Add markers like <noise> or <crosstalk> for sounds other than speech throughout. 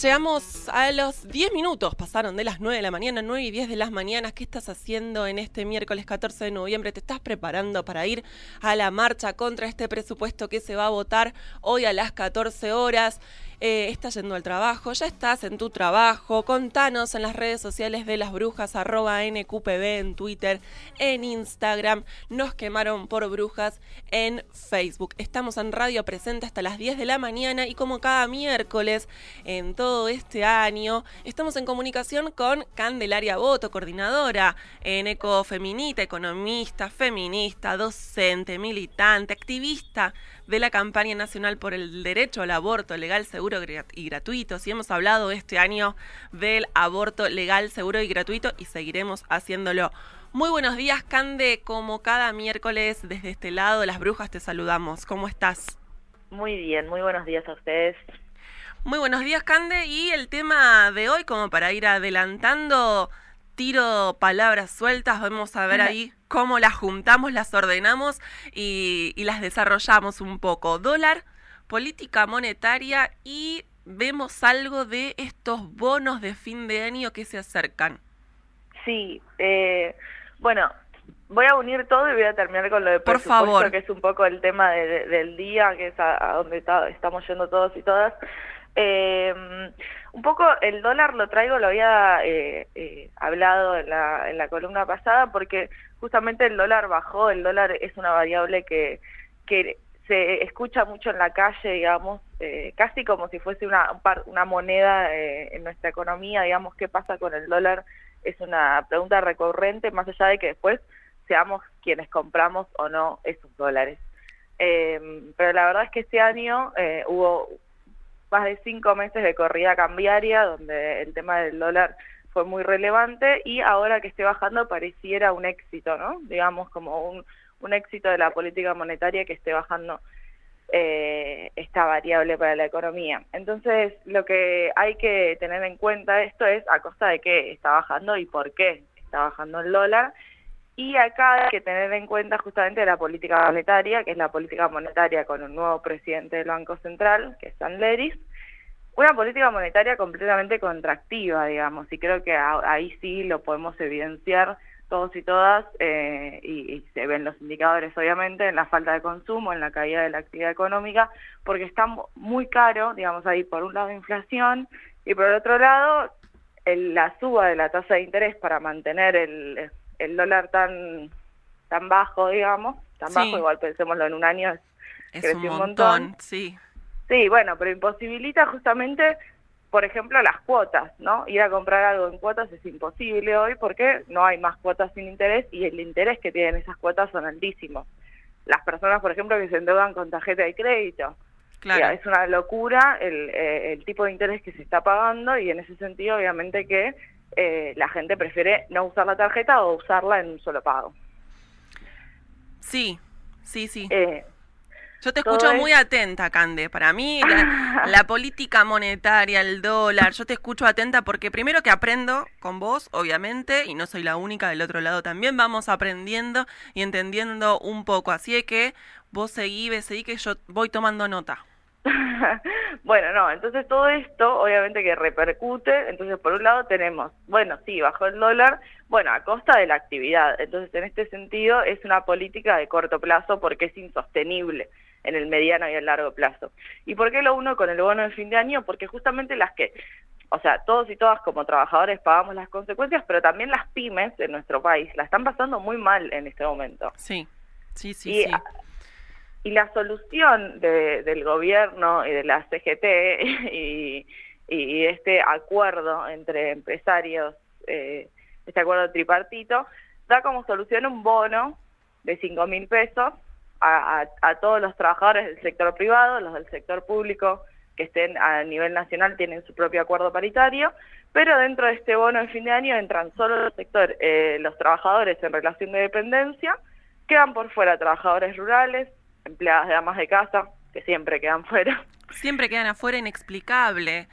Llegamos a los 10 minutos, pasaron de las 9 de la mañana, 9 y 10 de las mañanas. ¿Qué estás haciendo en este miércoles 14 de noviembre? ¿Te estás preparando para ir a la marcha contra este presupuesto que se va a votar hoy a las 14 horas? Eh, estás yendo al trabajo, ya estás en tu trabajo. Contanos en las redes sociales de las brujas, arroba NQPB en Twitter, en Instagram. Nos quemaron por brujas en Facebook. Estamos en Radio Presente hasta las 10 de la mañana y como cada miércoles en todo este año, estamos en comunicación con Candelaria Boto, coordinadora en Ecofeminita, economista, feminista, docente, militante, activista de la campaña nacional por el derecho al aborto legal, seguro y gratuito. Si hemos hablado este año del aborto legal, seguro y gratuito y seguiremos haciéndolo. Muy buenos días, Cande. Como cada miércoles desde este lado de las brujas te saludamos. ¿Cómo estás? Muy bien, muy buenos días a ustedes. Muy buenos días, Cande. Y el tema de hoy, como para ir adelantando, tiro palabras sueltas, vamos a ver ahí cómo las juntamos, las ordenamos y, las desarrollamos un poco. Dólar, política monetaria y vemos algo de estos bonos de fin de año que se acercan. Sí, eh, bueno, voy a unir todo y voy a terminar con lo de Por favor. que es un poco el tema del día, que es a, donde estamos yendo todos y todas. Eh, un poco el dólar lo traigo, lo había eh, eh, hablado en la, en la columna pasada, porque justamente el dólar bajó, el dólar es una variable que, que se escucha mucho en la calle, digamos, eh, casi como si fuese una, una moneda eh, en nuestra economía, digamos, qué pasa con el dólar, es una pregunta recurrente, más allá de que después seamos quienes compramos o no esos dólares. pero la verdad es que este año hubo más de cinco meses de corrida cambiaria, donde el tema del dólar fue muy relevante y ahora que esté bajando pareciera un éxito, ¿no? Digamos, como un, un éxito de la política monetaria que esté bajando eh, esta variable para la economía. Entonces, lo que hay que tener en cuenta esto es a costa de qué está bajando y por qué está bajando el dólar. Y acá hay que tener en cuenta justamente la política monetaria, que es la política monetaria con un nuevo presidente del Banco Central, que es San Leris, una política monetaria completamente contractiva, digamos, y creo que ahí sí lo podemos evidenciar todos y todas, eh, y, se ven los indicadores obviamente en la falta de consumo, en la caída de la actividad económica, porque está muy caro, digamos ahí por un lado inflación, y por el otro lado la suba de la tasa de interés para mantener el el dólar tan tan bajo, digamos, tan bajo, igual pensémoslo en un año, es creció un montón, Sí. Sí, bueno, pero imposibilita justamente, por ejemplo, las cuotas, ¿no? Ir a comprar algo en cuotas es imposible hoy porque no hay más cuotas sin interés y el interés que tienen esas cuotas son altísimos. Las personas, por ejemplo, que se endeudan con tarjeta de crédito, Claro. es una locura el, eh, el, tipo de interés que se está pagando y en ese sentido obviamente que eh, la gente prefiere no usar la tarjeta o usarla en un solo pago. Sí, sí, sí. Eh, yo te escucho muy atenta, Cande. Para mí, <laughs> la, política monetaria, el dólar, yo te escucho atenta porque primero que aprendo con vos, obviamente, y no soy la única del otro lado también, vamos aprendiendo y entendiendo un poco. Así es que vos seguí, seguí que yo voy tomando nota. <laughs> bueno, no, entonces todo esto obviamente que repercute, entonces por un lado tenemos, bueno, sí, bajó el dólar, bueno, a costa de la actividad, entonces en este sentido es una política de corto plazo porque es insostenible en el mediano y el largo plazo. ¿Y por qué lo uno con el bono de fin de año? Porque justamente las que, o sea, todos y todas como trabajadores pagamos las consecuencias, pero también las pymes en nuestro país la están pasando muy mal en este momento. Sí, sí, sí, sí y la solución del gobierno y de la CGT <laughs> y, este acuerdo entre empresarios, eh, este acuerdo tripartito, da como solución un bono de 5 mil pesos a, todos los trabajadores del sector privado, los del sector público que estén a nivel nacional tienen su propio acuerdo paritario, pero dentro de este bono en fin de año entran solo los sector, eh, los trabajadores en relación de dependencia, quedan por fuera trabajadores rurales, empleadas de amas de casa, que siempre quedan <laughs> fuera. Siempre quedan afuera, inexplicable.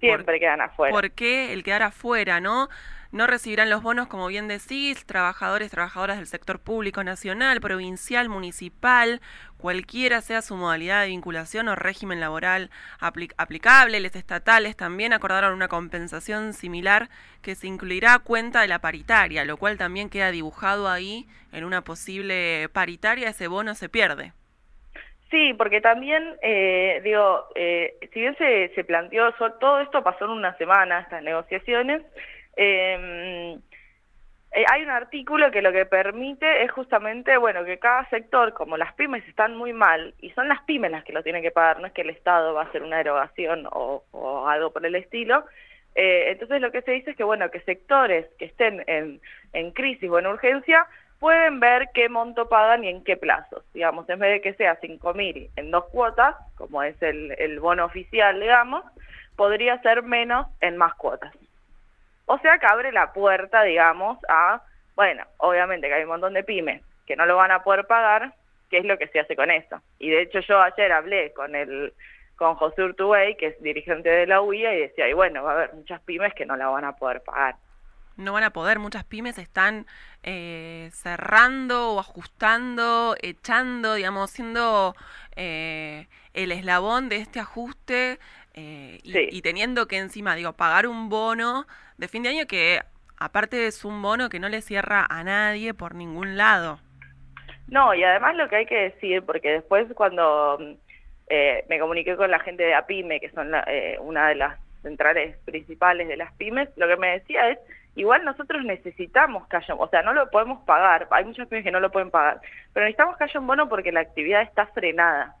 Siempre quedan afuera. ¿Por qué el quedar afuera, no? No recibirán los bonos, como bien decís, trabajadores, trabajadoras del sector público nacional, provincial, municipal, cualquiera sea su modalidad de vinculación o régimen laboral aplicable. Les estatales también acordaron una compensación similar que se incluirá a cuenta de la paritaria, lo cual también queda dibujado ahí en una posible paritaria, ese bono se pierde. Sí, porque también, eh, digo, eh, si bien se, se planteó, todo esto pasó en una semana, estas negociaciones, eh, hay un artículo que lo que permite es justamente, bueno, que cada sector, como las pymes están muy mal, y son las pymes las que lo tienen que pagar, no es que el Estado va a hacer una erogación o, algo por el estilo, eh, entonces lo que se dice es que, bueno, que sectores que estén en, en crisis o en urgencia pueden ver qué monto pagan y en qué plazos. Digamos, en vez de que sea 5.000 en dos cuotas, como es el, el bono oficial, digamos, podría ser menos en más cuotas. O sea que abre la puerta, digamos, a, bueno, obviamente que hay un montón de pymes que no lo van a poder pagar, ¿qué es lo que se hace con eso? Y de hecho yo ayer hablé con el con José Urtubey, que es dirigente de la UIA, y decía, y bueno, va a haber muchas pymes que no la van a poder pagar. No van a poder, muchas pymes están eh, cerrando o ajustando, echando, digamos, siendo eh, el eslabón de este ajuste eh, y, teniendo que encima, digo, pagar un bono de fin de año que aparte es un bono que no le cierra a nadie por ningún lado. No, y además lo que hay que decir, porque después cuando eh, me comuniqué con la gente de APIME, que son eh, una de las centrales principales de las pymes, lo que me decía es, igual nosotros necesitamos que haya, o sea, no lo podemos pagar, hay muchas pymes que no lo pueden pagar, pero necesitamos que haya un bono porque la actividad está frenada.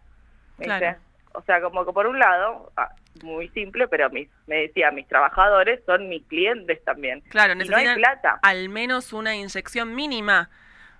Claro. O sea, como que por un lado, ah, muy simple, pero me decía, mis trabajadores son mis clientes también. Claro, necesitan plata. al menos una inyección mínima,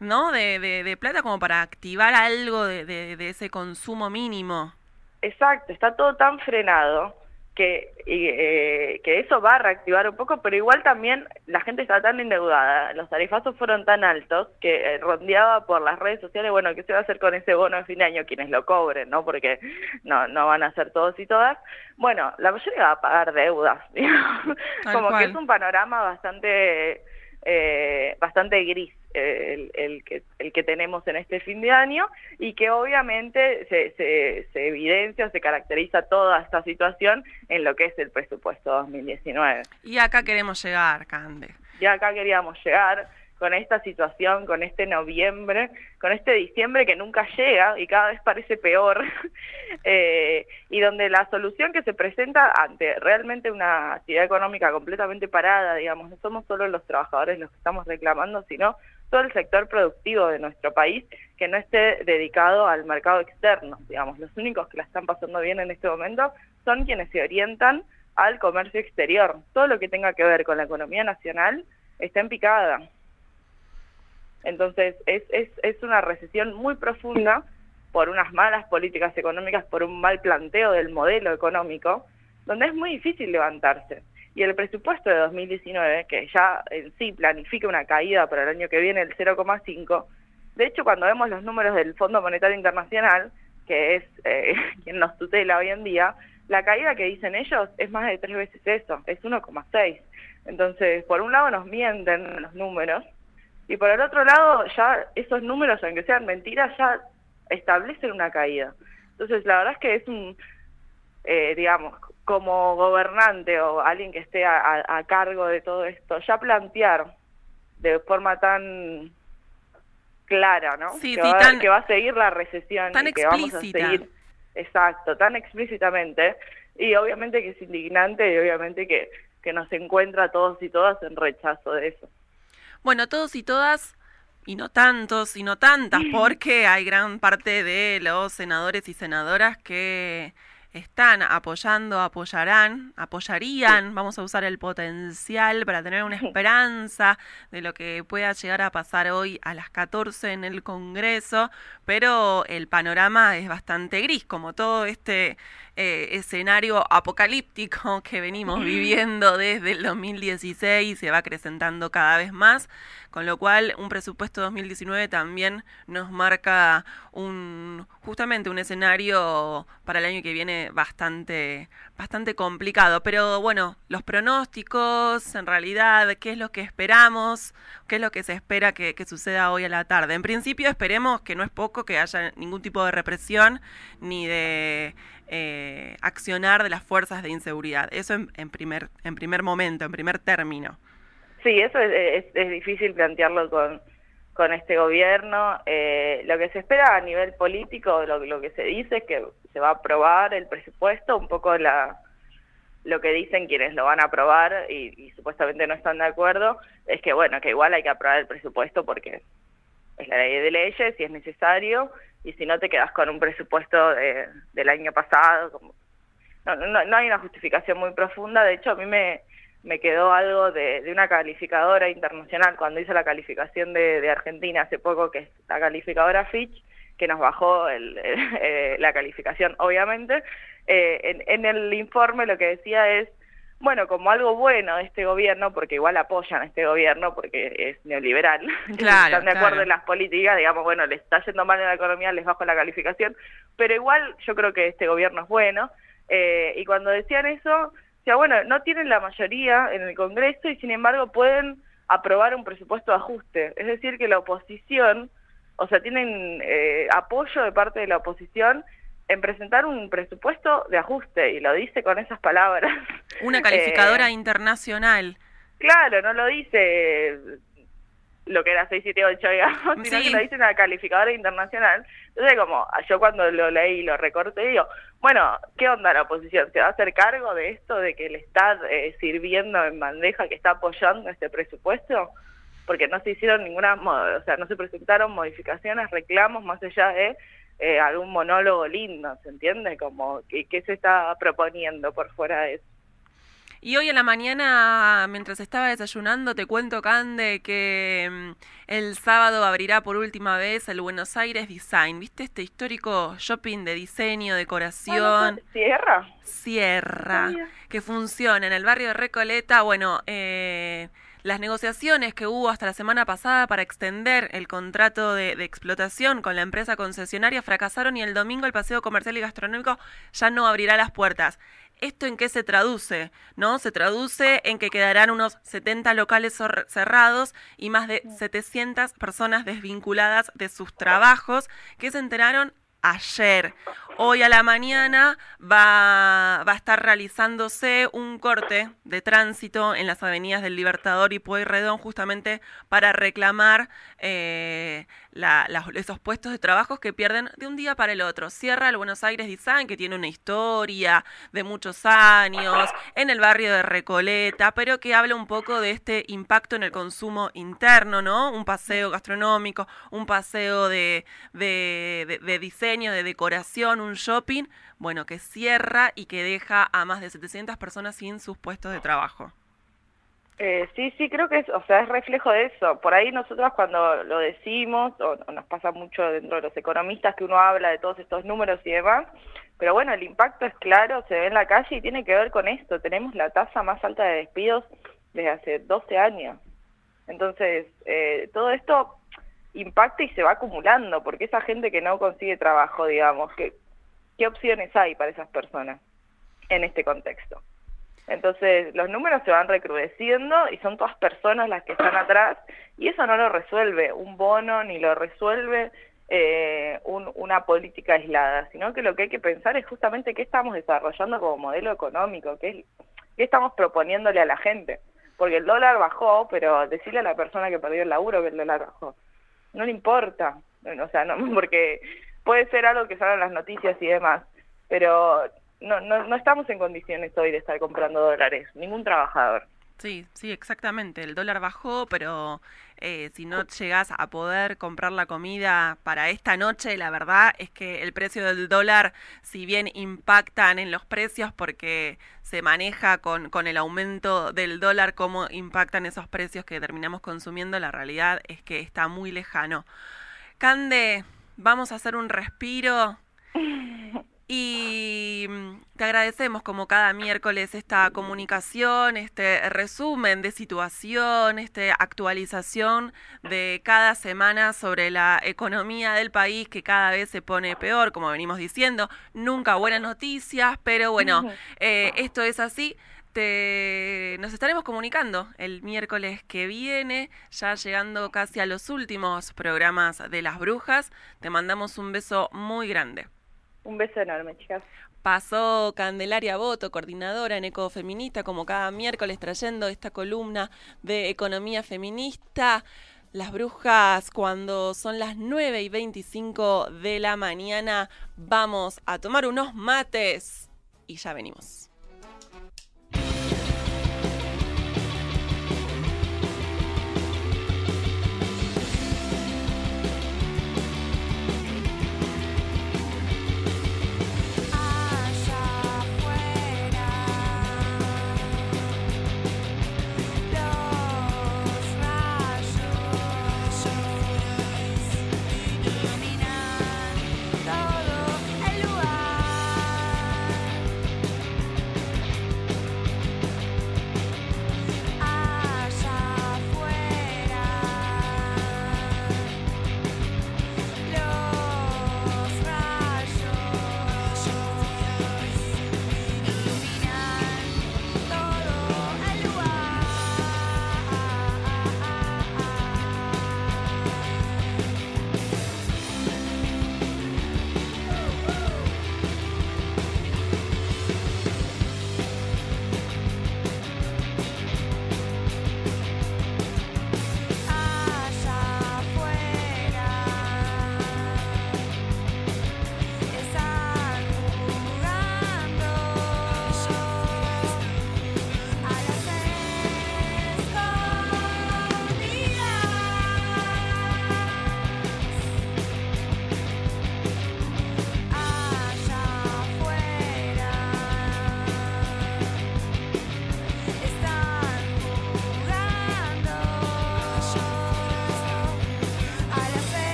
¿no? De, de, plata como para activar algo de, de ese consumo mínimo. Exacto, está todo tan frenado que, eh, que eso va a reactivar un poco, pero igual también la gente está tan endeudada, los tarifazos fueron tan altos que eh, rondeaba por las redes sociales, bueno, ¿qué se va a hacer con ese bono de fin de año? Quienes lo cobren, ¿no? Porque no, no van a ser todos y todas. Bueno, la mayoría va a pagar deudas, <laughs> como que es un panorama bastante, eh, bastante gris el, que, el que tenemos en este fin de año y que obviamente se, se, se evidencia, se caracteriza toda esta situación en lo que es el presupuesto 2019. Y acá queremos llegar, Cande. Y acá queríamos llegar con esta situación, con este noviembre, con este diciembre que nunca llega y cada vez parece peor, <laughs> eh, y donde la solución que se presenta ante realmente una actividad económica completamente parada, digamos, no somos solo los trabajadores los que estamos reclamando, sino todo el sector productivo de nuestro país que no esté dedicado al mercado externo, digamos, los únicos que la están pasando bien en este momento son quienes se orientan al comercio exterior. Todo lo que tenga que ver con la economía nacional está en picada. Entonces, es, es, es una recesión muy profunda por unas malas políticas económicas, por un mal planteo del modelo económico, donde es muy difícil levantarse. Y el presupuesto de 2019, que ya en sí planifica una caída para el año que viene del 0,5, de hecho cuando vemos los números del Fondo Monetario Internacional, que es eh, <laughs> quien nos tutela hoy en día, la caída que dicen ellos es más de tres veces eso, es 1,6. Entonces, por un lado nos mienten los números, y por el otro lado ya esos números, aunque sean mentiras, ya establecen una caída. Entonces, la verdad es que es un, eh, digamos, como gobernante o alguien que esté a, cargo de todo esto, ya plantear de forma tan clara, ¿no? Sí, que, sí, va, tan, que va a seguir la recesión tan y que vamos a seguir, exacto, tan explícitamente y obviamente que es indignante y obviamente que, que nos encuentra a todos y todas en rechazo de eso. Bueno, todos y todas y no tantos y no tantas, <laughs> porque hay gran parte de los senadores y senadoras que están apoyando, apoyarán, apoyarían, vamos a usar el potencial para tener una esperanza de lo que pueda llegar a pasar hoy a las 14 en el Congreso, pero el panorama es bastante gris, como todo este eh, escenario apocalíptico <laughs> que venimos viviendo desde el 2016 y se va acrecentando cada vez más, con lo cual un presupuesto 2019 también nos marca un justamente un escenario para el año que viene bastante bastante complicado, pero bueno, los pronósticos, en realidad, qué es lo que esperamos, qué es lo que se espera que, suceda hoy a la tarde. En principio esperemos que no es poco que haya ningún tipo de represión ni de eh, accionar de las fuerzas de inseguridad. Eso en, primer, en primer momento, en primer término. Sí, eso es, difícil plantearlo con, con este gobierno. Eh, lo que se espera a nivel político, lo, lo que se dice es que se va a aprobar el presupuesto, un poco la lo que dicen quienes lo van a aprobar y, supuestamente no están de acuerdo, es que bueno, que igual hay que aprobar el presupuesto porque es la ley de leyes y es necesario, y si no te quedas con un presupuesto del año pasado, como, no, no, hay una justificación muy profunda, de hecho a mí me, me quedó algo de, una calificadora internacional cuando hice la calificación de, Argentina hace poco, que es la calificadora Fitch, que nos bajó <laughs> eh, la calificación, obviamente. Eh, en, el informe lo que decía es, bueno, como algo bueno de este gobierno, porque igual apoyan a este gobierno porque es neoliberal, <laughs> están de acuerdo en las políticas, digamos, bueno, les está yendo mal en la economía, les bajo la calificación, pero igual yo creo que este gobierno es bueno. Eh, y cuando decían eso, o sea, bueno, no tienen la mayoría en el Congreso y sin embargo pueden aprobar un presupuesto de ajuste. Es decir, que la oposición, o sea, tienen eh, apoyo de parte de la oposición en presentar un presupuesto de ajuste y lo dice con esas palabras. Una calificadora <laughs> eh, internacional. Claro, no lo dice lo que era 678, digamos, sino que lo dice una calificadora internacional. Entonces, como yo cuando lo leí y lo recorté, digo, bueno, ¿qué onda la oposición? ¿Se va a hacer cargo de esto, de que le está eh, sirviendo en bandeja, que está apoyando este presupuesto? Porque no se hicieron ninguna, o sea, no se presentaron modificaciones, reclamos, más allá de eh, algún monólogo lindo, ¿se entiende? Como, ¿qué se está proponiendo por fuera de eso? Y hoy en la mañana, mientras estaba desayunando, te cuento, Cande, que mm, el sábado abrirá por última vez el Buenos Aires Design. ¿Viste este histórico shopping de diseño, decoración? ¿Cierra? Cierra. Que funciona en el barrio de Recoleta. Bueno, eh, las negociaciones que hubo hasta la semana pasada para extender el contrato de, de, explotación con la empresa concesionaria fracasaron y el domingo el paseo comercial y gastronómico ya no abrirá las puertas. ¿Esto en qué se traduce? ¿No? Se traduce en que quedarán unos 70 locales cerrados y más de 700 personas desvinculadas de sus trabajos que se enteraron ayer. Hoy a la mañana va, a estar realizándose un corte de tránsito en las avenidas del Libertador y Pueyrredón justamente para reclamar eh, esos puestos de trabajo que pierden de un día para el otro. Cierra el Buenos Aires Design, que tiene una historia de muchos años, en el barrio de Recoleta, pero que habla un poco de este impacto en el consumo interno, ¿no? Un paseo gastronómico, un paseo de, de diseño, de decoración, un shopping, bueno, que cierra y que deja a más de 700 personas sin sus puestos de trabajo. Eh, sí, sí, creo que es, o sea, es reflejo de eso. Por ahí nosotros cuando lo decimos, o, nos pasa mucho dentro de los economistas que uno habla de todos estos números y demás, pero bueno, el impacto es claro, se ve en la calle y tiene que ver con esto. Tenemos la tasa más alta de despidos desde hace 12 años. Entonces, eh, todo esto impacta y se va acumulando, porque esa gente que no consigue trabajo, digamos, que ¿qué opciones hay para esas personas en este contexto? Entonces, los números se van recrudeciendo y son todas personas las que están atrás y eso no lo resuelve un bono ni lo resuelve eh, una política aislada, sino que lo que hay que pensar es justamente qué estamos desarrollando como modelo económico, qué, qué estamos proponiéndole a la gente. Porque el dólar bajó, pero decirle a la persona que perdió el laburo que el dólar bajó, no le importa. O sea, no, <laughs> porque puede ser algo que salgan las noticias y demás, pero no, no, estamos en condiciones hoy de estar comprando dólares, ningún trabajador. Sí, sí, exactamente. El dólar bajó, pero eh, si no llegas a poder comprar la comida para esta noche, la verdad es que el precio del dólar, si bien impactan en los precios porque se maneja con, con el aumento del dólar, cómo impactan esos precios que terminamos consumiendo, la realidad es que está muy lejano. Cande, vamos a hacer un respiro <laughs> Y mm, te agradecemos como cada miércoles esta comunicación, este resumen de situación, esta actualización de cada semana sobre la economía del país que cada vez se pone peor, como venimos diciendo. Nunca buenas noticias, pero bueno, <laughs> eh, esto es así. Te, nos estaremos comunicando el miércoles que viene, ya llegando casi a los últimos programas de las brujas. Te mandamos un beso muy grande. Un beso enorme, chicas. Pasó Candelaria Boto, coordinadora en Ecofeminista, como cada miércoles trayendo esta columna de economía feminista. Las brujas, cuando son las 9 y 25 de la mañana, vamos a tomar unos mates y ya venimos.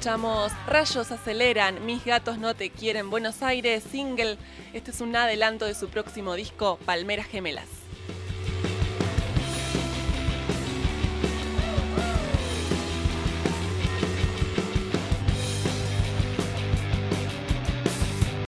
Escuchamos Rayos aceleran, Mis gatos no te quieren, Buenos Aires, single. Este es un adelanto de su próximo disco, Palmeras Gemelas.